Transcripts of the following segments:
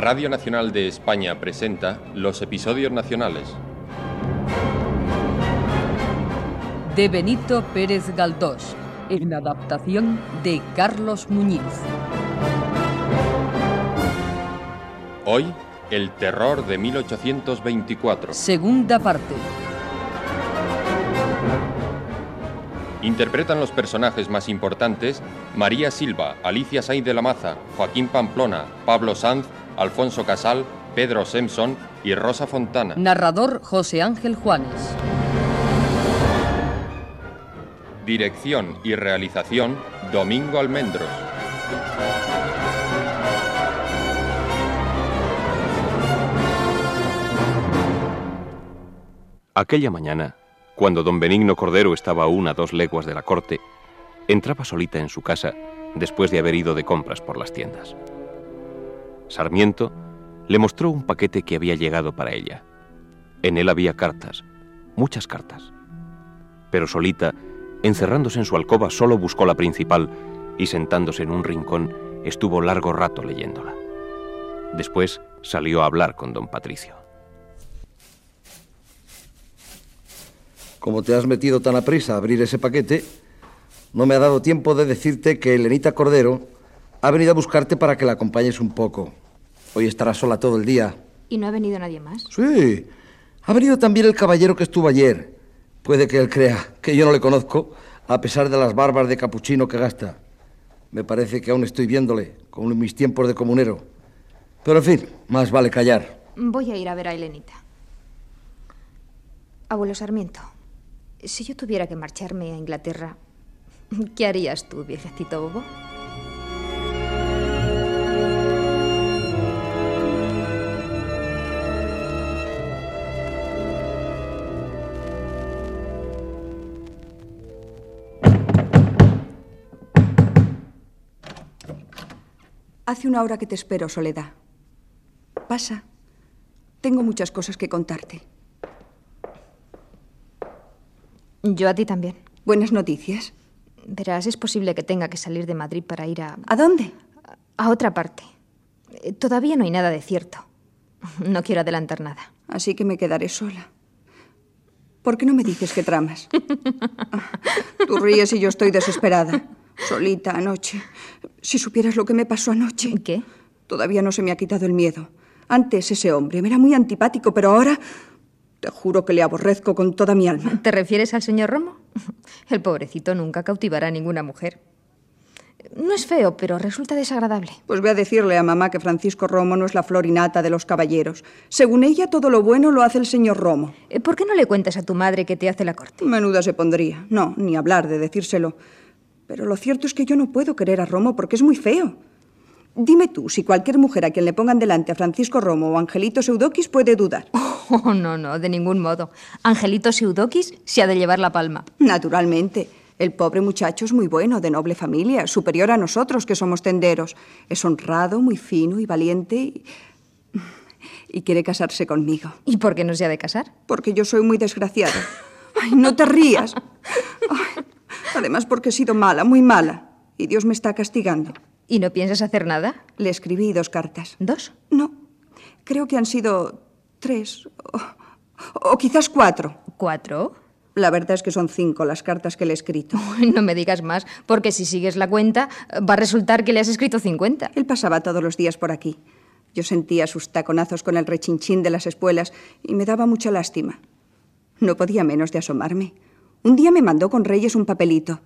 Radio Nacional de España presenta los episodios nacionales. De Benito Pérez Galdós, en adaptación de Carlos Muñiz. Hoy, el terror de 1824. Segunda parte. Interpretan los personajes más importantes María Silva, Alicia Sainz de la Maza, Joaquín Pamplona, Pablo Sanz, Alfonso Casal, Pedro Simpson y Rosa Fontana. Narrador José Ángel Juanes. Dirección y realización Domingo Almendros. Aquella mañana, cuando don Benigno Cordero estaba a una dos leguas de la corte, entraba solita en su casa después de haber ido de compras por las tiendas. Sarmiento le mostró un paquete que había llegado para ella. En él había cartas, muchas cartas. Pero solita, encerrándose en su alcoba, solo buscó la principal y sentándose en un rincón estuvo largo rato leyéndola. Después salió a hablar con don Patricio. Como te has metido tan a prisa a abrir ese paquete, no me ha dado tiempo de decirte que Elenita Cordero ha venido a buscarte para que la acompañes un poco. Hoy estará sola todo el día. ¿Y no ha venido nadie más? Sí. Ha venido también el caballero que estuvo ayer. Puede que él crea que yo no le conozco, a pesar de las barbas de capuchino que gasta. Me parece que aún estoy viéndole, como en mis tiempos de comunero. Pero en fin, más vale callar. Voy a ir a ver a Elenita. Abuelo Sarmiento, si yo tuviera que marcharme a Inglaterra, ¿qué harías tú, viejecito bobo? Hace una hora que te espero, Soledad. Pasa. Tengo muchas cosas que contarte. Yo a ti también. ¿Buenas noticias? Verás, es posible que tenga que salir de Madrid para ir a... ¿A dónde? A otra parte. Eh, Todavía no hay nada de cierto. No quiero adelantar nada. Así que me quedaré sola. ¿Por qué no me dices qué tramas? Ah, Tú ríes y yo estoy desesperada. Solita anoche. Si supieras lo que me pasó anoche. ¿Qué? Todavía no se me ha quitado el miedo. Antes ese hombre me era muy antipático, pero ahora te juro que le aborrezco con toda mi alma. ¿Te refieres al señor Romo? El pobrecito nunca cautivará a ninguna mujer. No es feo, pero resulta desagradable. Pues voy a decirle a mamá que Francisco Romo no es la florinata de los caballeros. Según ella, todo lo bueno lo hace el señor Romo. Eh, ¿Por qué no le cuentas a tu madre que te hace la corte? Menuda se pondría. No, ni hablar de decírselo. Pero lo cierto es que yo no puedo querer a Romo porque es muy feo. Dime tú si cualquier mujer a quien le pongan delante a Francisco Romo o Angelito Seudokis puede dudar. Oh, no, no, de ningún modo. Angelito Seudokis se ha de llevar la palma. Naturalmente. El pobre muchacho es muy bueno, de noble familia, superior a nosotros que somos tenderos. Es honrado, muy fino y valiente y, y quiere casarse conmigo. ¿Y por qué no se ha de casar? Porque yo soy muy desgraciada. Ay, no te rías. Ay, además porque he sido mala, muy mala. Y Dios me está castigando. ¿Y no piensas hacer nada? Le escribí dos cartas. ¿Dos? No, creo que han sido tres o, o quizás cuatro. ¿Cuatro? La verdad es que son cinco las cartas que le he escrito. No me digas más, porque si sigues la cuenta, va a resultar que le has escrito 50. Él pasaba todos los días por aquí. Yo sentía sus taconazos con el rechinchín de las espuelas y me daba mucha lástima. No podía menos de asomarme. Un día me mandó con Reyes un papelito.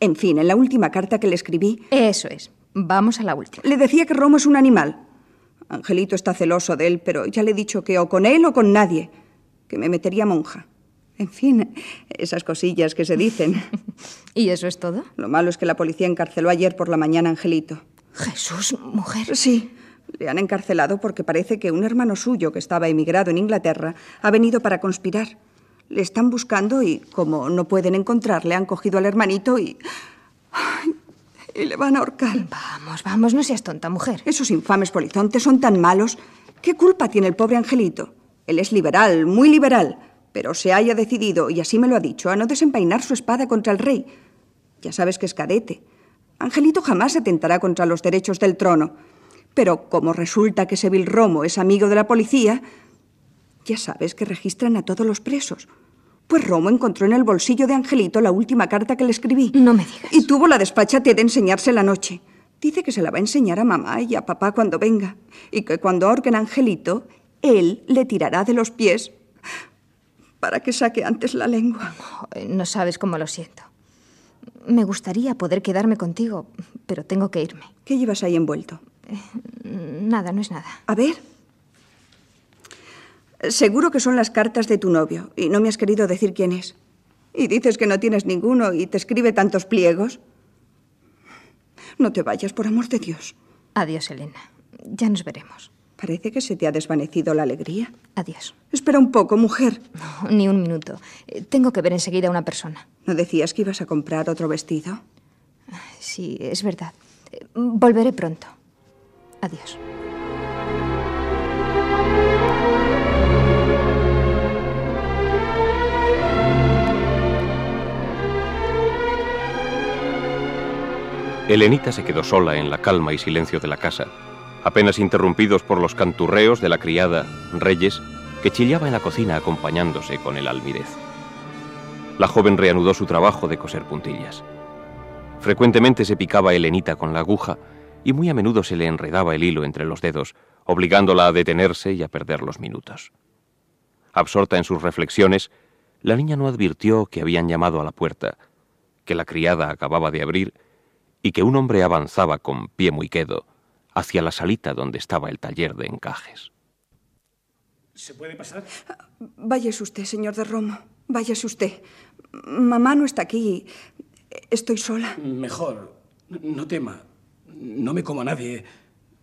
En fin, en la última carta que le escribí, Eso es. Vamos a la última. le decía que Romo es un animal. Angelito está celoso de él, pero ya le he dicho que o con él o con nadie, que me metería monja. En fin, esas cosillas que se dicen. ¿Y eso es todo? Lo malo es que la policía encarceló ayer por la mañana a Angelito. Jesús, mujer. Sí, le han encarcelado porque parece que un hermano suyo que estaba emigrado en Inglaterra ha venido para conspirar. Le están buscando y, como no pueden encontrarle, han cogido al hermanito y. Ay, y le van a ahorcar. Vamos, vamos, no seas tonta, mujer. Esos infames polizontes son tan malos. ¿Qué culpa tiene el pobre Angelito? Él es liberal, muy liberal, pero se haya decidido, y así me lo ha dicho, a no desenvainar su espada contra el rey. Ya sabes que es cadete. Angelito jamás atentará contra los derechos del trono. Pero como resulta que Seville Romo es amigo de la policía, ya sabes que registran a todos los presos. Pues Romo encontró en el bolsillo de Angelito la última carta que le escribí. No me digas. Y tuvo la despachate de enseñarse la noche. Dice que se la va a enseñar a mamá y a papá cuando venga. Y que cuando ahorquen a Angelito, él le tirará de los pies para que saque antes la lengua. No sabes cómo lo siento. Me gustaría poder quedarme contigo, pero tengo que irme. ¿Qué llevas ahí envuelto? Nada, no es nada. A ver. Seguro que son las cartas de tu novio y no me has querido decir quién es. Y dices que no tienes ninguno y te escribe tantos pliegos. No te vayas, por amor de Dios. Adiós, Elena. Ya nos veremos. Parece que se te ha desvanecido la alegría. Adiós. Espera un poco, mujer. No, ni un minuto. Eh, tengo que ver enseguida a una persona. ¿No decías que ibas a comprar otro vestido? Sí, es verdad. Eh, volveré pronto. Adiós. Elenita se quedó sola en la calma y silencio de la casa, apenas interrumpidos por los canturreos de la criada, Reyes, que chillaba en la cocina acompañándose con el almirez. La joven reanudó su trabajo de coser puntillas. Frecuentemente se picaba Elenita con la aguja y muy a menudo se le enredaba el hilo entre los dedos, obligándola a detenerse y a perder los minutos. Absorta en sus reflexiones, la niña no advirtió que habían llamado a la puerta, que la criada acababa de abrir y que un hombre avanzaba con pie muy quedo hacia la salita donde estaba el taller de encajes. ¿Se puede pasar? Váyase usted, señor de Romo. Váyase usted. Mamá no está aquí. Estoy sola. Mejor. No tema. No me como a nadie.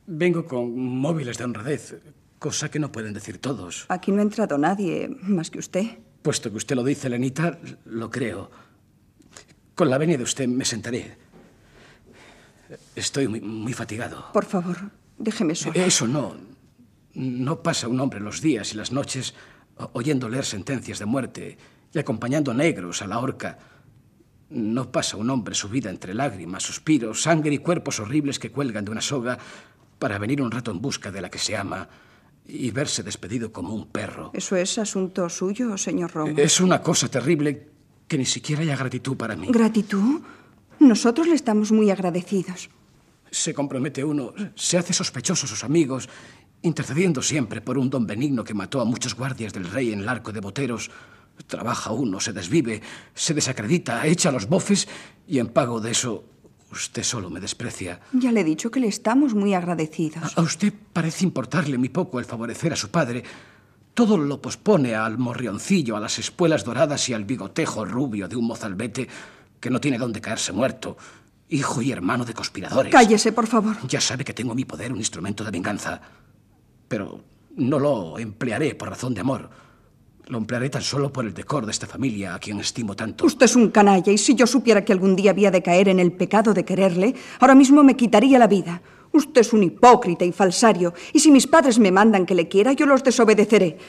Vengo con móviles de honradez, cosa que no pueden decir todos. Aquí no ha entrado nadie más que usted. Puesto que usted lo dice, Lenita, lo creo. Con la venia de usted me sentaré. Estoy muy, muy fatigado. Por favor, déjeme sola. Eso no. No pasa un hombre los días y las noches oyendo leer sentencias de muerte y acompañando a negros a la horca. No pasa un hombre su vida entre lágrimas, suspiros, sangre y cuerpos horribles que cuelgan de una soga para venir un rato en busca de la que se ama y verse despedido como un perro. ¿Eso es asunto suyo, señor Romo? Es una cosa terrible que ni siquiera haya gratitud para mí. ¿Gratitud? Nosotros le estamos muy agradecidos. Se compromete uno, se hace sospechoso a sus amigos, intercediendo siempre por un don benigno que mató a muchos guardias del rey en el arco de boteros. Trabaja uno, se desvive, se desacredita, echa los bofes y en pago de eso usted solo me desprecia. Ya le he dicho que le estamos muy agradecidos. A, a usted parece importarle muy poco el favorecer a su padre. Todo lo pospone al morrioncillo, a las espuelas doradas y al bigotejo rubio de un mozalbete que no tiene dónde caerse muerto. Hijo y hermano de conspiradores. Cállese, por favor. Ya sabe que tengo en mi poder un instrumento de venganza. Pero no lo emplearé por razón de amor. Lo emplearé tan solo por el decor de esta familia a quien estimo tanto. Usted es un canalla y si yo supiera que algún día había de caer en el pecado de quererle, ahora mismo me quitaría la vida. Usted es un hipócrita y falsario y si mis padres me mandan que le quiera, yo los desobedeceré.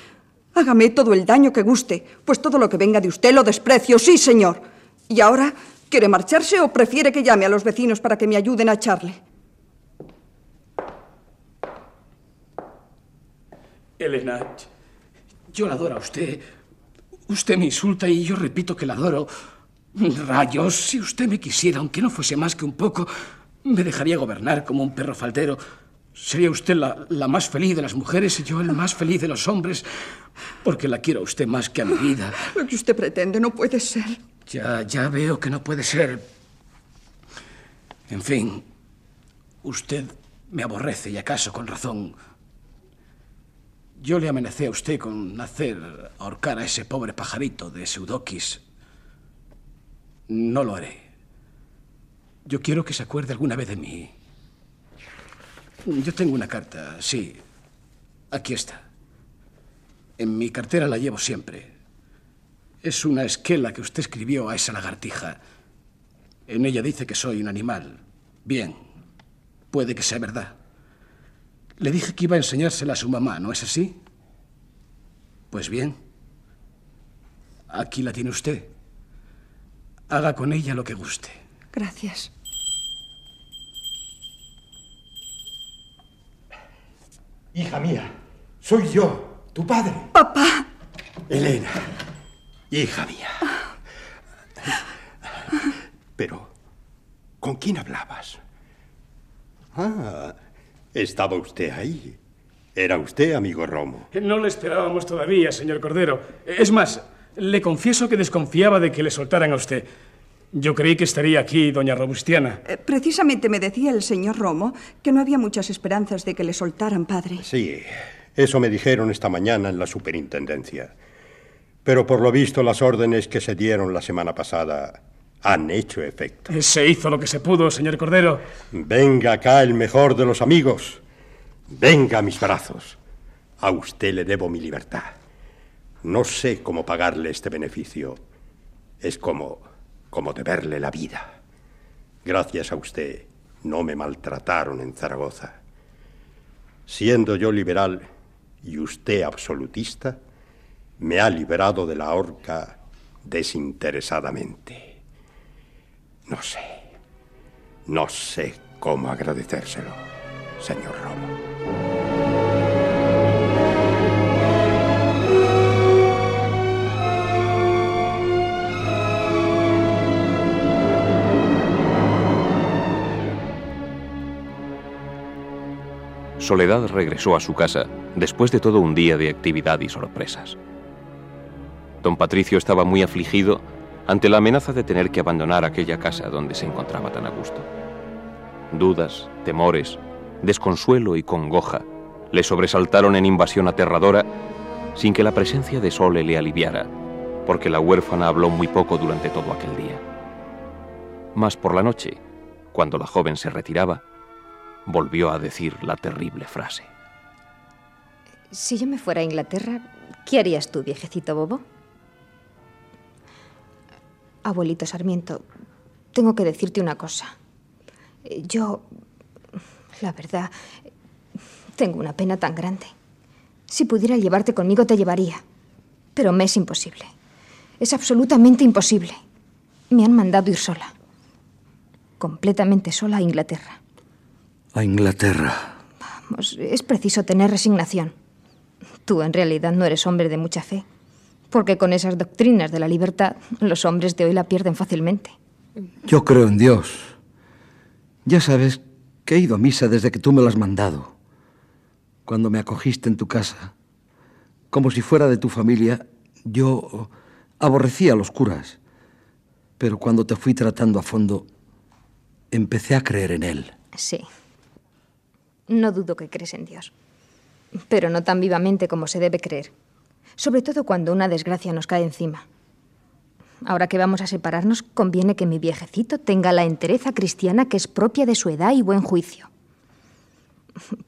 Hágame todo el daño que guste, pues todo lo que venga de usted lo desprecio, sí, señor. Y ahora, ¿quiere marcharse o prefiere que llame a los vecinos para que me ayuden a echarle? Elena, yo la adoro a usted. Usted me insulta y yo repito que la adoro. Rayos, si usted me quisiera, aunque no fuese más que un poco, me dejaría gobernar como un perro faldero. Sería usted la, la, más feliz de las mujeres y yo el más feliz de los hombres, porque la quiero a usted más que a mi vida. Lo que usted pretende no puede ser. Ya, ya veo que no puede ser. En fin, usted me aborrece y acaso con razón. Yo le amenacé a usted con hacer ahorcar a ese pobre pajarito de Seudokis. No lo haré. Yo quiero que se acuerde alguna vez de mí. Yo tengo una carta, sí. Aquí está. En mi cartera la llevo siempre. Es una esquela que usted escribió a esa lagartija. En ella dice que soy un animal. Bien, puede que sea verdad. Le dije que iba a enseñársela a su mamá, ¿no es así? Pues bien, aquí la tiene usted. Haga con ella lo que guste. Gracias. Hija mía, soy yo, tu padre. Papá. Elena, hija mía. Pero, ¿con quién hablabas? Ah, estaba usted ahí. Era usted, amigo Romo. No le esperábamos todavía, señor Cordero. Es más, le confieso que desconfiaba de que le soltaran a usted. Yo creí que estaría aquí, doña Robustiana. Eh, precisamente me decía el señor Romo que no había muchas esperanzas de que le soltaran, padre. Sí, eso me dijeron esta mañana en la superintendencia. Pero por lo visto las órdenes que se dieron la semana pasada han hecho efecto. Se hizo lo que se pudo, señor Cordero. Venga acá el mejor de los amigos. Venga a mis brazos. A usted le debo mi libertad. No sé cómo pagarle este beneficio. Es como, como deberle la vida. Gracias a usted no me maltrataron en Zaragoza. Siendo yo liberal y usted absolutista, me ha liberado de la horca desinteresadamente. No sé, no sé cómo agradecérselo, señor Romo. Soledad regresó a su casa después de todo un día de actividad y sorpresas. Don Patricio estaba muy afligido ante la amenaza de tener que abandonar aquella casa donde se encontraba tan a gusto. Dudas, temores, desconsuelo y congoja le sobresaltaron en invasión aterradora sin que la presencia de Sole le aliviara, porque la huérfana habló muy poco durante todo aquel día. Mas por la noche, cuando la joven se retiraba, volvió a decir la terrible frase. Si yo me fuera a Inglaterra, ¿qué harías tú, viejecito bobo? Abuelito Sarmiento, tengo que decirte una cosa. Yo, la verdad, tengo una pena tan grande. Si pudiera llevarte conmigo, te llevaría. Pero me es imposible. Es absolutamente imposible. Me han mandado ir sola. Completamente sola a Inglaterra. A Inglaterra. Vamos, es preciso tener resignación. Tú en realidad no eres hombre de mucha fe, porque con esas doctrinas de la libertad los hombres de hoy la pierden fácilmente. Yo creo en Dios. Ya sabes que he ido a misa desde que tú me lo has mandado. Cuando me acogiste en tu casa, como si fuera de tu familia, yo aborrecía a los curas. Pero cuando te fui tratando a fondo, empecé a creer en él. Sí. No dudo que crees en Dios, pero no tan vivamente como se debe creer, sobre todo cuando una desgracia nos cae encima. Ahora que vamos a separarnos, conviene que mi viejecito tenga la entereza cristiana que es propia de su edad y buen juicio.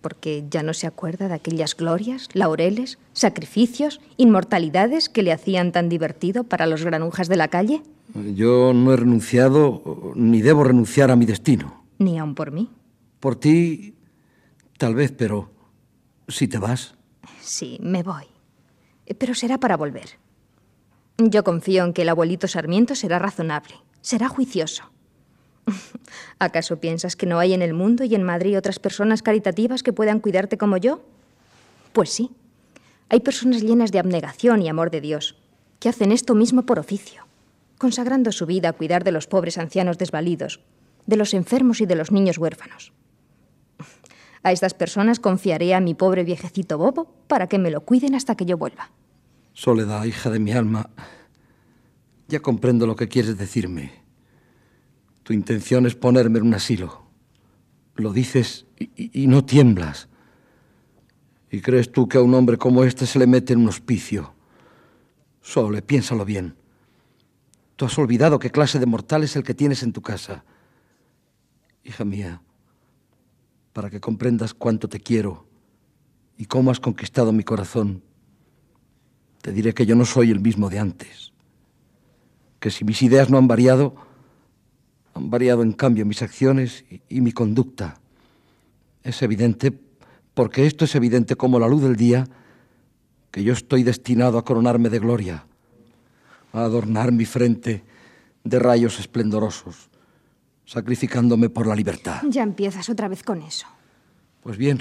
Porque ya no se acuerda de aquellas glorias, laureles, sacrificios, inmortalidades que le hacían tan divertido para los granujas de la calle. Yo no he renunciado ni debo renunciar a mi destino. Ni aun por mí. Por ti Tal vez, pero si te vas. Sí, me voy. Pero será para volver. Yo confío en que el abuelito Sarmiento será razonable, será juicioso. ¿Acaso piensas que no hay en el mundo y en Madrid otras personas caritativas que puedan cuidarte como yo? Pues sí. Hay personas llenas de abnegación y amor de Dios, que hacen esto mismo por oficio, consagrando su vida a cuidar de los pobres ancianos desvalidos, de los enfermos y de los niños huérfanos. A estas personas confiaré a mi pobre viejecito bobo para que me lo cuiden hasta que yo vuelva. Soledad, hija de mi alma, ya comprendo lo que quieres decirme. Tu intención es ponerme en un asilo. Lo dices y, no tiemblas. ¿Y crees tú que a un hombre como este se le mete en un hospicio? Sole, piénsalo bien. Tú has olvidado qué clase de mortal es el que tienes en tu casa. Hija mía, para que comprendas cuánto te quiero y cómo has conquistado mi corazón, te diré que yo no soy el mismo de antes, que si mis ideas no han variado, han variado en cambio mis acciones y, y mi conducta. Es evidente, porque esto es evidente como la luz del día, que yo estoy destinado a coronarme de gloria, a adornar mi frente de rayos esplendorosos sacrificándome por la libertad. Ya empiezas otra vez con eso. Pues bien,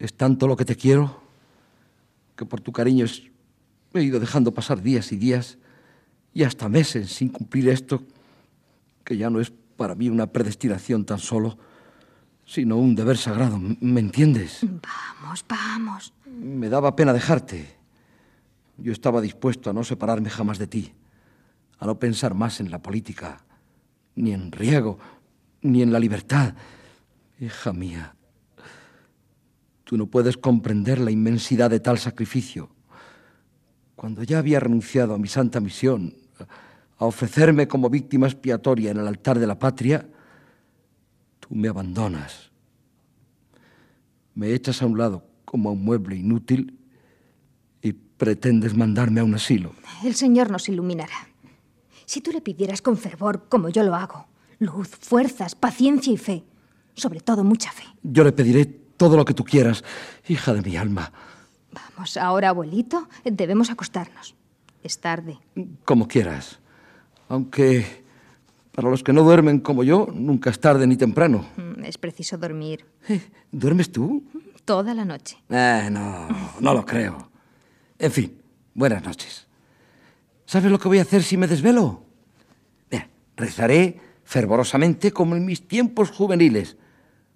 Es tanto lo que te quiero que por tu cariño he ido dejando pasar días y días y hasta meses sin cumplir esto, que ya no es para mí una predestinación tan solo, sino un deber sagrado. ¿Me entiendes? Vamos, vamos. Me daba pena dejarte. Yo estaba dispuesto a no separarme jamás de ti, a no pensar más en la política, ni en riego, ni en la libertad. Hija mía, tú no puedes comprender la inmensidad de tal sacrificio. Cuando ya había renunciado a mi santa misión, a ofrecerme como víctima expiatoria en el altar de la patria, tú me abandonas. Me echas a un lado como a un mueble inútil y pretendes mandarme a un asilo. El Señor nos iluminará. Si tú le pidieras con fervor, como yo lo hago, luz, fuerzas, paciencia y fe, sobre todo mucha fe. Yo le pediré todo lo que tú quieras, hija de mi alma. Vamos, ahora, abuelito, debemos acostarnos. Es tarde. Como quieras. Aunque para los que no duermen como yo, nunca es tarde ni temprano. Mm, Es preciso dormir Eh, ¿Duermes tú? toda la noche. Eh, no, no lo creo. En fin, buenas noches. ¿Sabes lo que voy a hacer si me desvelo? Mira, rezaré fervorosamente como en mis tiempos juveniles,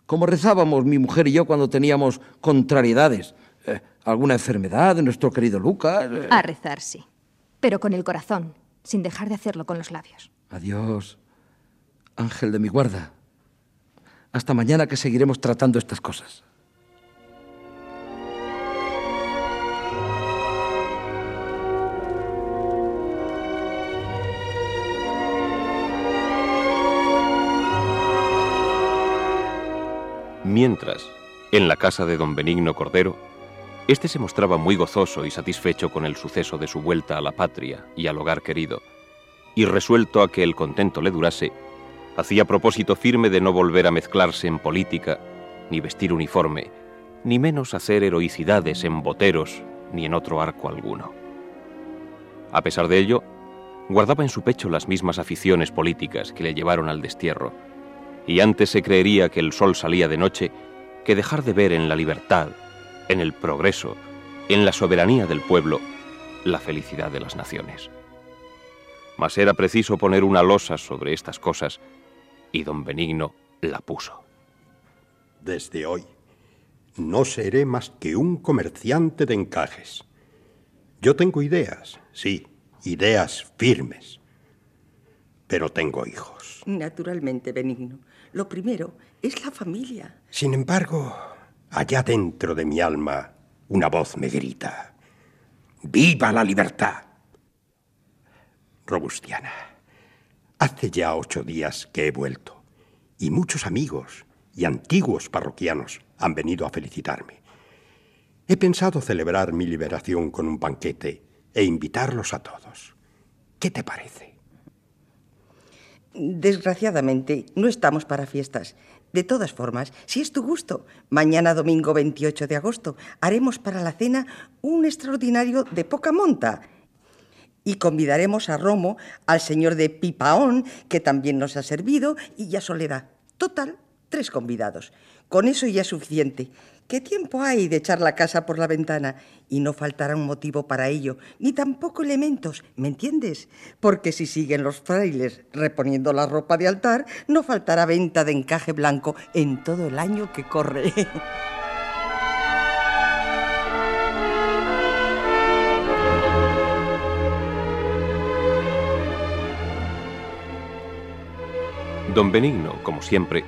como rezábamos mi mujer y yo cuando teníamos contrariedades, eh, alguna enfermedad de nuestro querido Lucas. eh. A rezar, sí. Pero con el corazón, sin dejar de hacerlo con los labios. Adiós, ángel de mi guarda. Hasta mañana que seguiremos tratando estas cosas. Mientras, en la casa de don Benigno Cordero, éste se mostraba muy gozoso y satisfecho con el suceso de su vuelta a la patria y al hogar querido, y resuelto a que el contento le durase, hacía propósito firme de no volver a mezclarse en política, ni vestir uniforme, ni menos hacer heroicidades en boteros ni en otro arco alguno. A pesar de ello, guardaba en su pecho las mismas aficiones políticas que le llevaron al destierro, y antes se creería que el sol salía de noche que dejar de ver en la libertad, en el progreso, en la soberanía del pueblo, la felicidad de las naciones. Mas era preciso poner una losa sobre estas cosas, y don Benigno la puso. Desde hoy no seré más que un comerciante de encajes. Yo tengo ideas, sí, ideas firmes. Pero tengo hijos. Naturalmente, Benigno. Lo primero es la familia. Sin embargo, allá dentro de mi alma, una voz me grita. ¡Viva la libertad! Robustiana, hace ya ocho días que he vuelto y muchos amigos y antiguos parroquianos han venido a felicitarme. He pensado celebrar mi liberación con un banquete e invitarlos a todos. ¿Qué te parece? Desgraciadamente, no estamos para fiestas. De todas formas, si es tu gusto, mañana domingo 28 de agosto haremos para la cena un extraordinario de poca monta. Y convidaremos a Romo, al señor de Pipaón, que también nos ha servido, y a Soledad. Total, tres convidados. Con eso ya es suficiente. ¿Qué tiempo hay de echar la casa por la ventana? Y no faltará un motivo para ello, ni tampoco elementos, ¿me entiendes? Porque si siguen los frailes reponiendo la ropa de altar, no faltará venta de encaje blanco en todo el año que corre. Don Benigno, como siempre,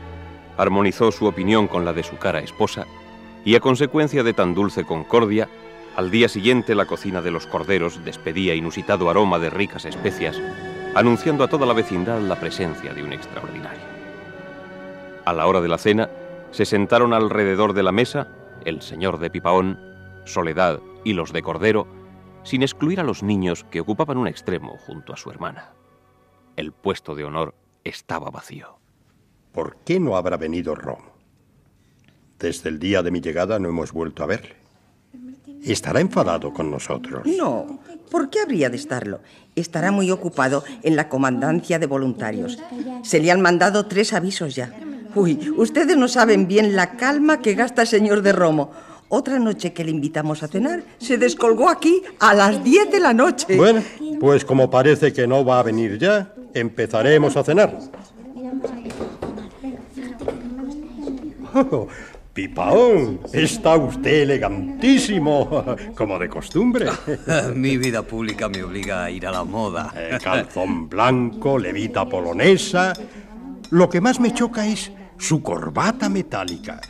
armonizó su opinión con la de su cara esposa, y a consecuencia de tan dulce concordia, al día siguiente la cocina de los corderos despedía inusitado aroma de ricas especias, anunciando a toda la vecindad la presencia de un extraordinario. A la hora de la cena, se sentaron alrededor de la mesa el señor de Pipaón, Soledad y los de Cordero, sin excluir a los niños que ocupaban un extremo junto a su hermana. El puesto de honor estaba vacío. ¿Por qué no habrá venido Romo? Desde el día de mi llegada no hemos vuelto a verle. Estará enfadado con nosotros. No, ¿por qué habría de estarlo? Estará muy ocupado en la comandancia de voluntarios. Se le han mandado tres avisos ya. Uy, ustedes no saben bien la calma que gasta el señor de Romo. Otra noche que le invitamos a cenar, se descolgó aquí a las 10 de la noche. Bueno, pues como parece que no va a venir ya, empezaremos a cenar. Oh, Pipaón, está usted elegantísimo, como de costumbre. Mi vida pública me obliga a ir a la moda. Eh, calzón blanco, levita polonesa. Lo que más me choca es su corbata metálica.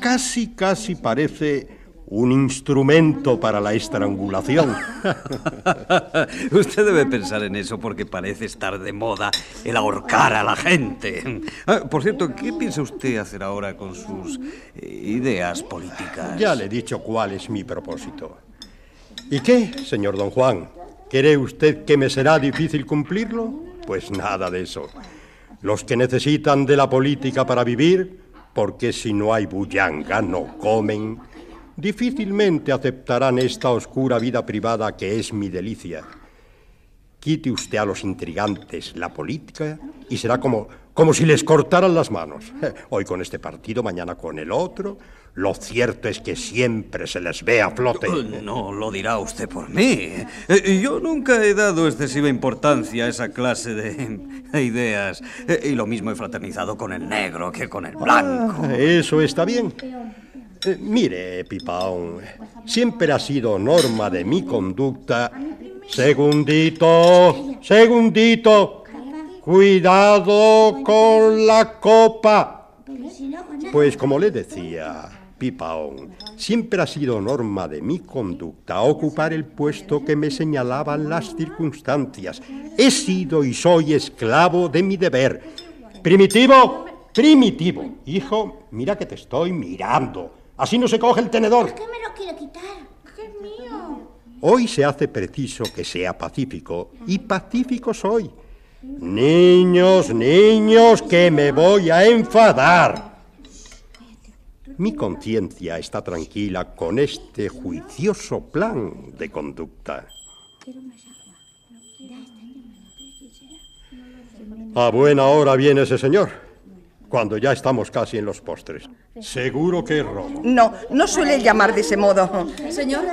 Casi, casi parece un instrumento para la estrangulación. Usted debe pensar en eso porque parece estar de moda el ahorcar a la gente. Ah, por cierto, ¿qué piensa usted hacer ahora con sus eh, ideas políticas? Ya le he dicho cuál es mi propósito. ¿Y qué, señor don Juan? ¿Cree usted que me será difícil cumplirlo? Pues nada de eso. Los que necesitan de la política para vivir, porque si no hay bullanga no comen, difícilmente aceptarán esta oscura vida privada que es mi delicia. Quite usted a los intrigantes la política y será como, como si les cortaran las manos. Hoy con este partido, mañana con el otro. Lo cierto es que siempre se les ve a flote. No lo dirá usted por mí. Eh, Yo nunca he dado excesiva importancia a esa clase de ideas. Eh, Y lo mismo he fraternizado con el negro que con el blanco. Ah, Eso está bien. Eh, mire, Pipaón, siempre ha sido norma de mi conducta. Segundito, segundito. Cuidado con la copa. Pues como le decía, Pipaón, siempre ha sido norma de mi conducta ocupar el puesto que me señalaban las circunstancias. He sido y soy esclavo de mi deber. Primitivo, primitivo. Hijo, mira que te estoy mirando. Así no se coge el tenedor. ¿Qué me lo quiere quitar? ¡Que es mío! Hoy se hace preciso que sea pacífico, y pacífico soy. Niños, niños, que me voy a enfadar. Mi conciencia está tranquila con este juicioso plan de conducta. A buena hora viene ese señor, cuando ya estamos casi en los postres. Seguro que es robo. No, no suele llamar de ese modo. Señor,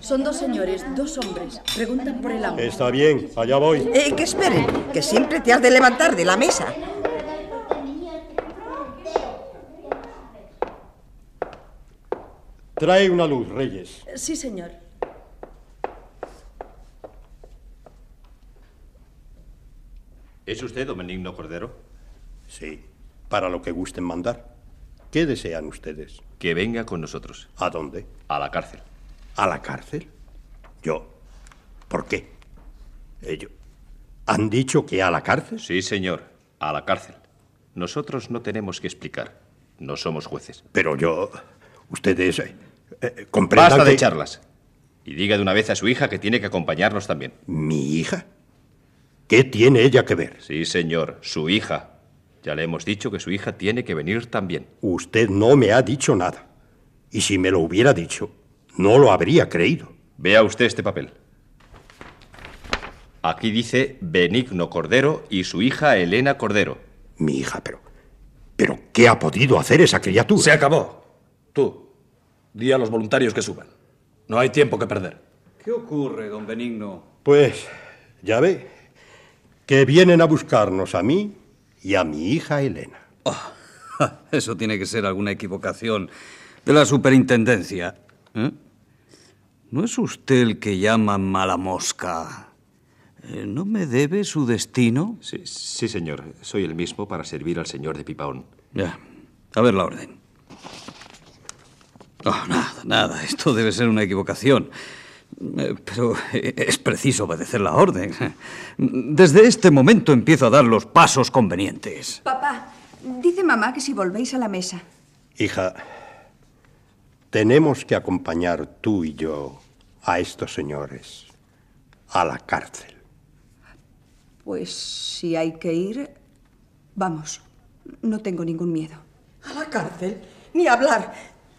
son dos señores, dos hombres. Preguntan por el amo. Está bien, allá voy. Eh, que esperen, que siempre te has de levantar de la mesa. Trae una luz, Reyes. Sí, señor. ¿Es usted don Benigno Cordero? Sí, para lo que gusten mandar. ¿Qué desean ustedes? Que venga con nosotros. ¿A dónde? A la cárcel. ¿A la cárcel? ¿Yo? ¿Por qué? Ellos. ¿Han dicho que a la cárcel? Sí, señor. A la cárcel. Nosotros no tenemos que explicar. No somos jueces. Pero yo. Ustedes. eh, eh, comprendan Basta de charlas. Y diga de una vez a su hija que tiene que acompañarnos también. ¿Mi hija? ¿Qué tiene ella que ver? Sí, señor. Su hija. Ya le hemos dicho que su hija tiene que venir también. Usted no me ha dicho nada. Y si me lo hubiera dicho, no lo habría creído. Vea usted este papel. Aquí dice Benigno Cordero y su hija Elena Cordero. Mi hija, pero. ¿Pero qué ha podido hacer esa criatura? Se acabó. Tú, di a los voluntarios que suban. No hay tiempo que perder. ¿Qué ocurre, don Benigno? Pues, ya ve, que vienen a buscarnos a mí y a mi hija Elena. Ja, Eso tiene que ser alguna equivocación de la superintendencia. ¿eh? ¿No es usted el que llama mala mosca? Eh, ¿No me debe su destino? Sí, sí, señor. Soy el mismo para servir al señor de Pipaón. Ya. A ver la orden. Oh, nada, nada. Esto debe ser una equivocación. Eh, Pero eh, es preciso obedecer la orden. Desde este momento empiezo a dar los pasos convenientes. Papá, dice mamá que si volvéis a la mesa. Hija, tenemos que acompañar tú y yo a estos señores a la cárcel. Pues si hay que ir, vamos. No tengo ningún miedo. ¿A la cárcel? Ni hablar.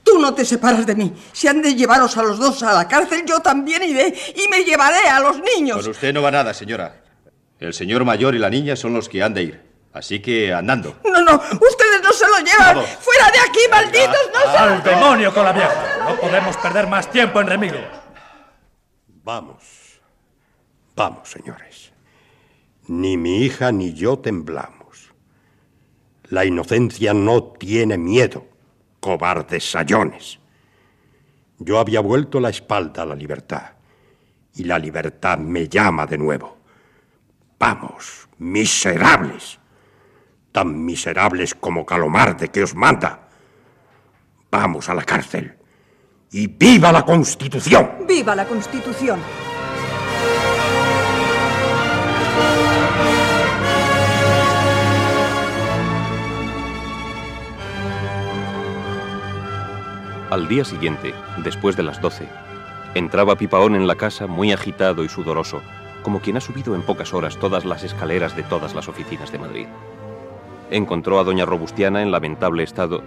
Tú no te separas de mí. Si han de llevaros a los dos a la cárcel, yo también iré y me llevaré a los niños. Con usted no va nada, señora. El señor mayor y la niña son los que han de ir. Así que andando. No, no, ustedes no se lo llevan. ¡Fuera de aquí, malditos! ¡No se ¡Al demonio con la vieja! No podemos perder más tiempo en remilgos. Vamos. Vamos, señores. Ni mi hija ni yo temblamos. La inocencia no tiene miedo, cobardes sayones. Yo había vuelto la espalda a la libertad y la libertad me llama de nuevo. Vamos, miserables, tan miserables como Calomarde que os manda. Vamos a la cárcel y viva la Constitución. ¡Viva la Constitución! Al día siguiente, después de las doce, entraba Pipaón en la casa muy agitado y sudoroso, como quien ha subido en pocas horas todas las escaleras de todas las oficinas de Madrid. Encontró a doña Robustiana en lamentable estado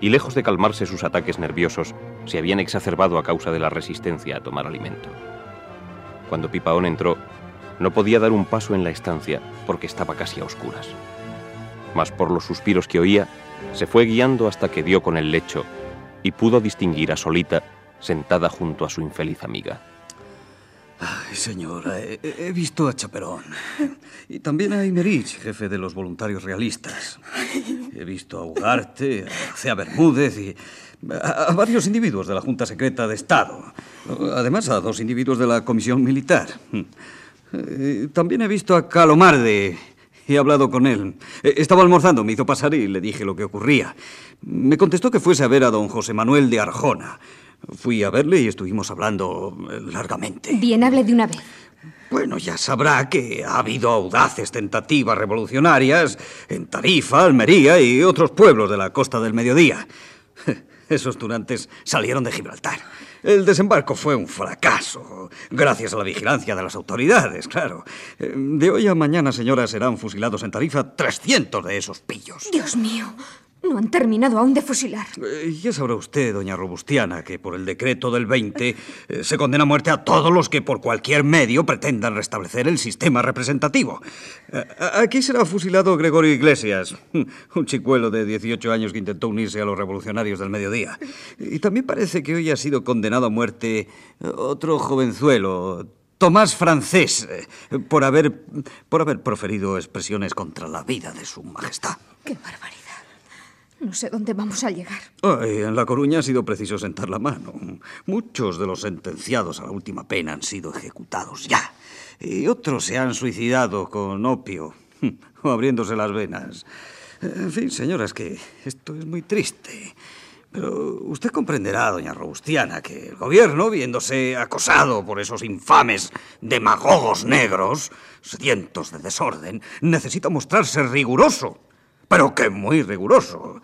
y lejos de calmarse sus ataques nerviosos, se habían exacerbado a causa de la resistencia a tomar alimento. Cuando Pipaón entró, no podía dar un paso en la estancia porque estaba casi a oscuras. Mas por los suspiros que oía, se fue guiando hasta que dio con el lecho y pudo distinguir a Solita sentada junto a su infeliz amiga. Ay, señora, he, visto a Chaperón. Y también a Imerich, jefe de los voluntarios realistas. He visto a Ugarte, a Cea Bermúdez y a, a varios individuos de la Junta Secreta de Estado. Además, a dos individuos de la Comisión Militar. También he visto a Calomarde. He hablado con él. Eh, Estaba almorzando, me hizo pasar y le dije lo que ocurría. Me contestó que fuese a ver a don José Manuel de Arjona. Fui a verle y estuvimos hablando eh, largamente. Bien, hable de una vez. Bueno, ya sabrá que ha habido audaces tentativas revolucionarias en Tarifa, Almería y otros pueblos de la costa del mediodía. Esos tunantes salieron de Gibraltar. El desembarco fue un fracaso, gracias a la vigilancia de las autoridades, claro. Eh, De hoy a mañana, señora, serán fusilados en Tarifa 300 de esos pillos. Dios mío, no han terminado aún de fusilar. Eh, Ya sabrá usted, doña Robustiana, que por el decreto del 20 eh, se condena a muerte a todos los que por cualquier medio pretendan restablecer el sistema representativo. Eh, Aquí será fusilado Gregorio Iglesias, un chicuelo de 18 años que intentó unirse a los revolucionarios del mediodía. Y también parece que hoy ha sido condenado a muerte otro jovenzuelo, Tomás Francés, por haber, por haber proferido expresiones contra la vida de su majestad. ¡Qué barbaridad! No sé dónde vamos a llegar. En La Coruña ha sido preciso sentar la mano. Muchos de los sentenciados a la última pena han sido ejecutados ya. Y otros se han suicidado con opio o abriéndose las venas. En fin, señoras, que esto es muy triste. Pero usted comprenderá, doña Robustiana, que el gobierno, viéndose acosado por esos infames demagogos negros, sedientos de desorden, necesita mostrarse riguroso, pero que muy riguroso.